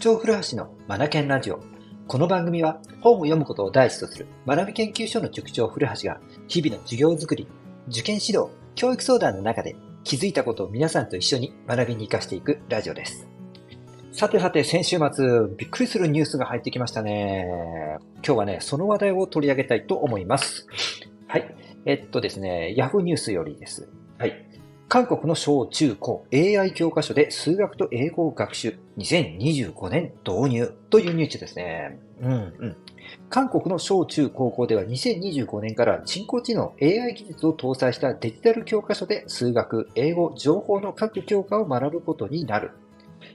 長古橋のマナケンラジオ。この番組は本を読むことを第一とする学び研究所の塾長古橋が日々の授業づくり、受験指導、教育相談の中で気づいたことを皆さんと一緒に学びに活かしていくラジオです。さてさて、先週末、びっくりするニュースが入ってきましたね。今日はね、その話題を取り上げたいと思います。はい。えっとですね、Yahoo ニュースよりです。はい。韓国の小中高 AI 教科書で数学と英語を学習2025年導入というニュースですね。うんうん。韓国の小中高校では2025年から人工知能 AI 技術を搭載したデジタル教科書で数学、英語、情報の各教科を学ぶことになる。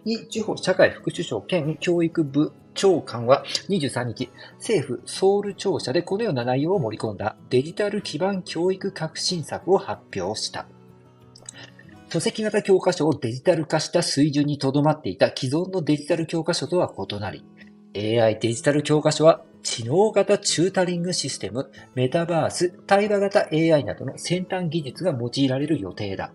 イ・ジュ社会副首相兼教育部長官は23日、政府ソウル庁舎でこのような内容を盛り込んだデジタル基盤教育革新策を発表した。書籍型教科書をデジタル化した水準にとどまっていた既存のデジタル教科書とは異なり、AI デジタル教科書は知能型チュータリングシステム、メタバース、対話型 AI などの先端技術が用いられる予定だ。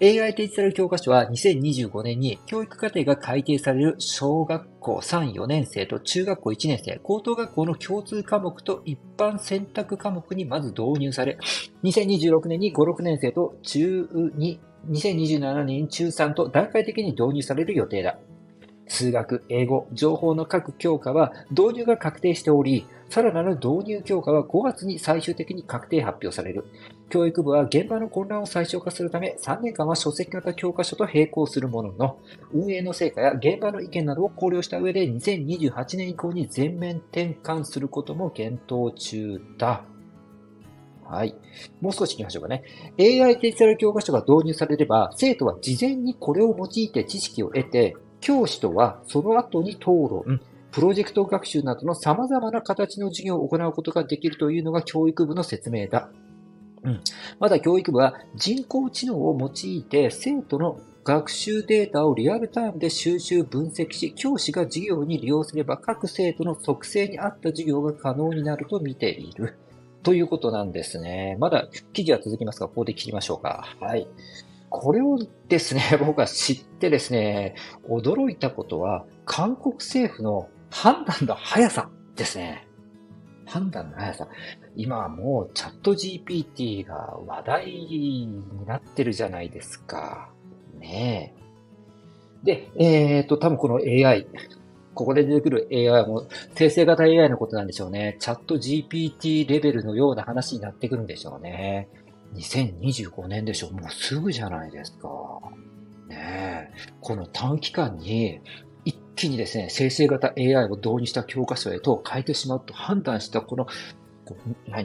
AI デジタル教科書は2025年に教育課程が改定される小学校3、4年生と中学校1年生、高等学校の共通科目と一般選択科目にまず導入され、2026年に5、6年生と中2、2027年中3と段階的に導入される予定だ。数学、英語、情報の各教科は導入が確定しており、さらなる導入教科は5月に最終的に確定発表される。教育部は現場の混乱を最小化するため、3年間は書籍型教科書と並行するものの、運営の成果や現場の意見などを考慮した上で2028年以降に全面転換することも検討中だ。はい。もう少し行きましょうかね。AI デジタル教科書が導入されれば、生徒は事前にこれを用いて知識を得て、教師とはその後に討論、プロジェクト学習などの様々な形の授業を行うことができるというのが教育部の説明だ。うん、また教育部は人工知能を用いて生徒の学習データをリアルタイムで収集分析し、教師が授業に利用すれば各生徒の属性に合った授業が可能になると見ている。ということなんですね。まだ記事は続きますが、ここで切りましょうか。はい。これをですね、僕は知ってですね、驚いたことは、韓国政府の判断の速さですね。判断の速さ。今はもうチャット GPT が話題になってるじゃないですか。ねえ。で、えっ、ー、と、多分この AI、ここで出てくる AI も生成型 AI のことなんでしょうね。チャット GPT レベルのような話になってくるんでしょうね。2025年でしょもうすぐじゃないですか。ねえ。この短期間に一気にですね、生成型 AI を導入した教科書へと変えてしまうと判断したこの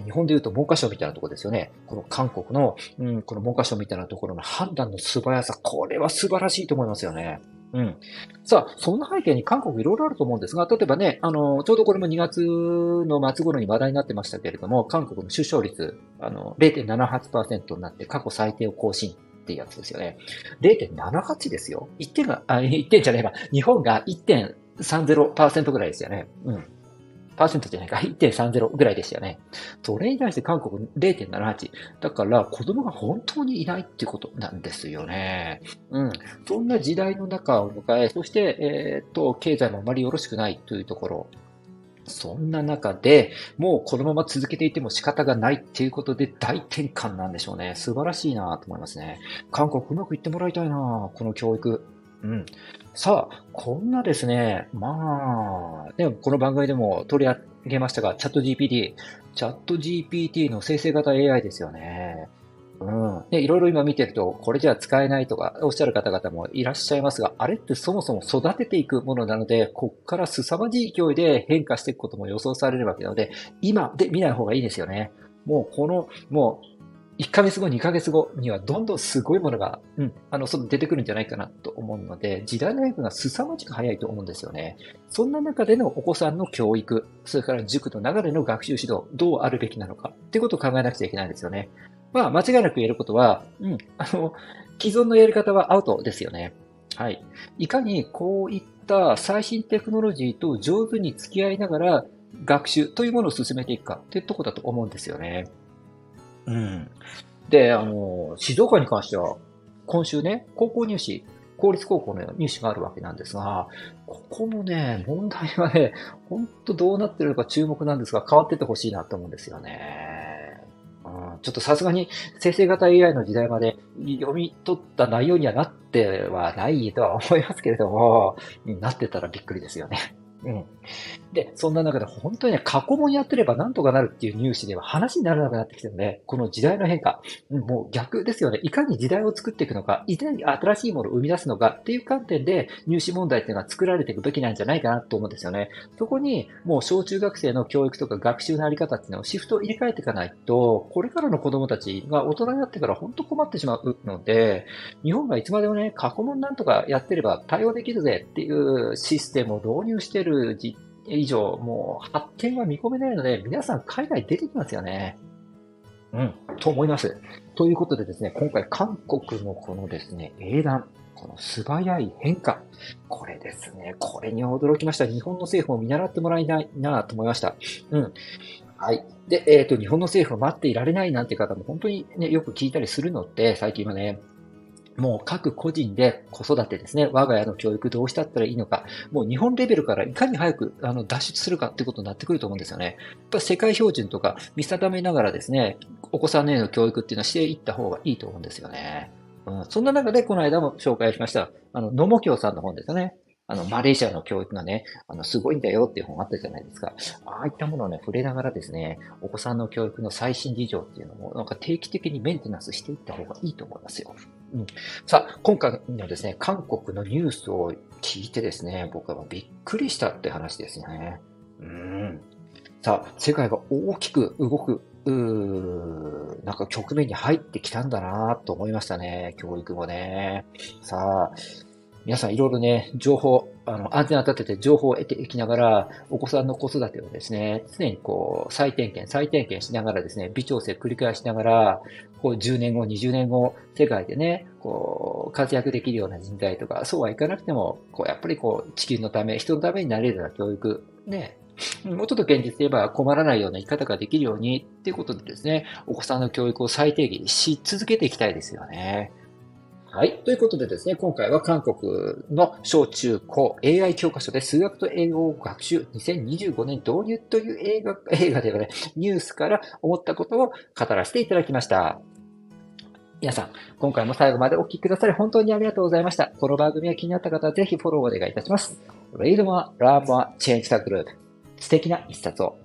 日本で言うと文科省みたいなところですよね。この韓国の、うん、この文科省みたいなところの判断の素早さ、これは素晴らしいと思いますよね。うん。さあ、そんな背景に韓国いろいろあると思うんですが、例えばね、あの、ちょうどこれも2月の末頃に話題になってましたけれども、韓国の出生率、あの、0.78%になって過去最低を更新っていうやつですよね。0.78ですよ。1点が、あ、1点じゃねえば、日本が1.30%ぐらいですよね。うん。パーセントじゃないか、1.30ぐらいでしたよね。それに対して韓国0.78。だから子供が本当にいないっていうことなんですよね。うん。そんな時代の中を迎え、そして、えっ、と、経済もあまりよろしくないというところ。そんな中で、もうこのまま続けていても仕方がないっていうことで大転換なんでしょうね。素晴らしいなと思いますね。韓国うまくいってもらいたいなこの教育。うん。さあ、こんなですね、まあ、ね、この番組でも取り上げましたが、チャット GPT、チャット GPT の生成型 AI ですよね。うん。で、いろいろ今見てると、これじゃ使えないとかおっしゃる方々もいらっしゃいますが、あれってそもそも育てていくものなので、こっから凄まじい勢いで変化していくことも予想されるわけなので、今で見ない方がいいですよね。もうこの、もう1ヶ月後、2ヶ月後にはどんどんすごいものが、うん、あの、外出てくるんじゃないかなと思うので、時代の変化が凄まじく早いと思うんですよね。そんな中でのお子さんの教育、それから塾の流れの学習指導、どうあるべきなのかっていうことを考えなくちゃいけないんですよね。まあ、間違いなく言えることは、うん、あの、既存のやり方はアウトですよね。はい。いかにこういった最新テクノロジーと上手に付き合いながら学習というものを進めていくかっていうところだと思うんですよね。うん。で、あの、静岡に関しては、今週ね、高校入試、公立高校の入試があるわけなんですが、ここもね、問題はね、本当どうなってるのか注目なんですが、変わっててほしいなと思うんですよね。うん、ちょっとさすがに生成型 AI の時代まで読み取った内容にはなってはないとは思いますけれども、なってたらびっくりですよね。うん。で、そんな中で本当にね、過去問やってればなんとかなるっていうニュースでは話にならなくなってきてるので、この時代の変化、もう逆ですよね。いかに時代を作っていくのか、いかに新しいものを生み出すのかっていう観点で入試問題っていうのは作られていくべきなんじゃないかなと思うんですよね。そこにもう小中学生の教育とか学習のあり方っていうのをシフトを入れ替えていかないと、これからの子供たちが大人になってから本当困ってしまうので、日本がいつまでもね、過去問なんとかやってれば対応できるぜっていうシステムを導入してる実以上、もう発展は見込めないので、皆さん海外出てきますよね。うん、と思います。ということでですね、今回韓国のこのですね、英断、この素早い変化。これですね、これに驚きました。日本の政府を見習ってもらいたいなと思いました。うん。はい。で、えっ、ー、と、日本の政府を待っていられないなんて方も本当にね、よく聞いたりするので、最近はね、もう各個人で子育てですね、我が家の教育どうしたったらいいのか、もう日本レベルからいかに早くあの脱出するかってことになってくると思うんですよね。やっぱ世界標準とか見定めながらですね、お子さんへの教育っていうのはしていった方がいいと思うんですよね。うん、そんな中でこの間も紹介しました、あの、野茂京さんの本ですよね。あの、マレーシアの教育がね、あの、すごいんだよっていう本あったじゃないですか。ああいったものをね、触れながらですね、お子さんの教育の最新事情っていうのも、なんか定期的にメンテナンスしていった方がいいと思いますよ。うん、さあ、今回のですね、韓国のニュースを聞いてですね、僕はびっくりしたって話ですね。うん。さあ、世界が大きく動く、うーなんか局面に入ってきたんだなと思いましたね、教育もね。さあ、皆さんいろいろね、情報、あの、安全を立てて情報を得ていきながら、お子さんの子育てをですね、常にこう、再点検、再点検しながらですね、微調整繰り返しながら、こう、10年後、20年後、世界でね、こう、活躍できるような人材とか、そうはいかなくても、こう、やっぱりこう、地球のため、人のためになれるような教育、ね、もうちょっと現実で言えば困らないような生き方ができるようにっていうことでですね、お子さんの教育を最低限し続けていきたいですよね。はい。ということでですね、今回は韓国の小中高 AI 教科書で数学と英語を学習2025年導入という映画、映画ではね、ニュースから思ったことを語らせていただきました。皆さん、今回も最後までお聞きくださり本当にありがとうございました。この番組が気になった方はぜひフォローお願いいたします。Read more, learn more, change the group. 素敵な一冊を。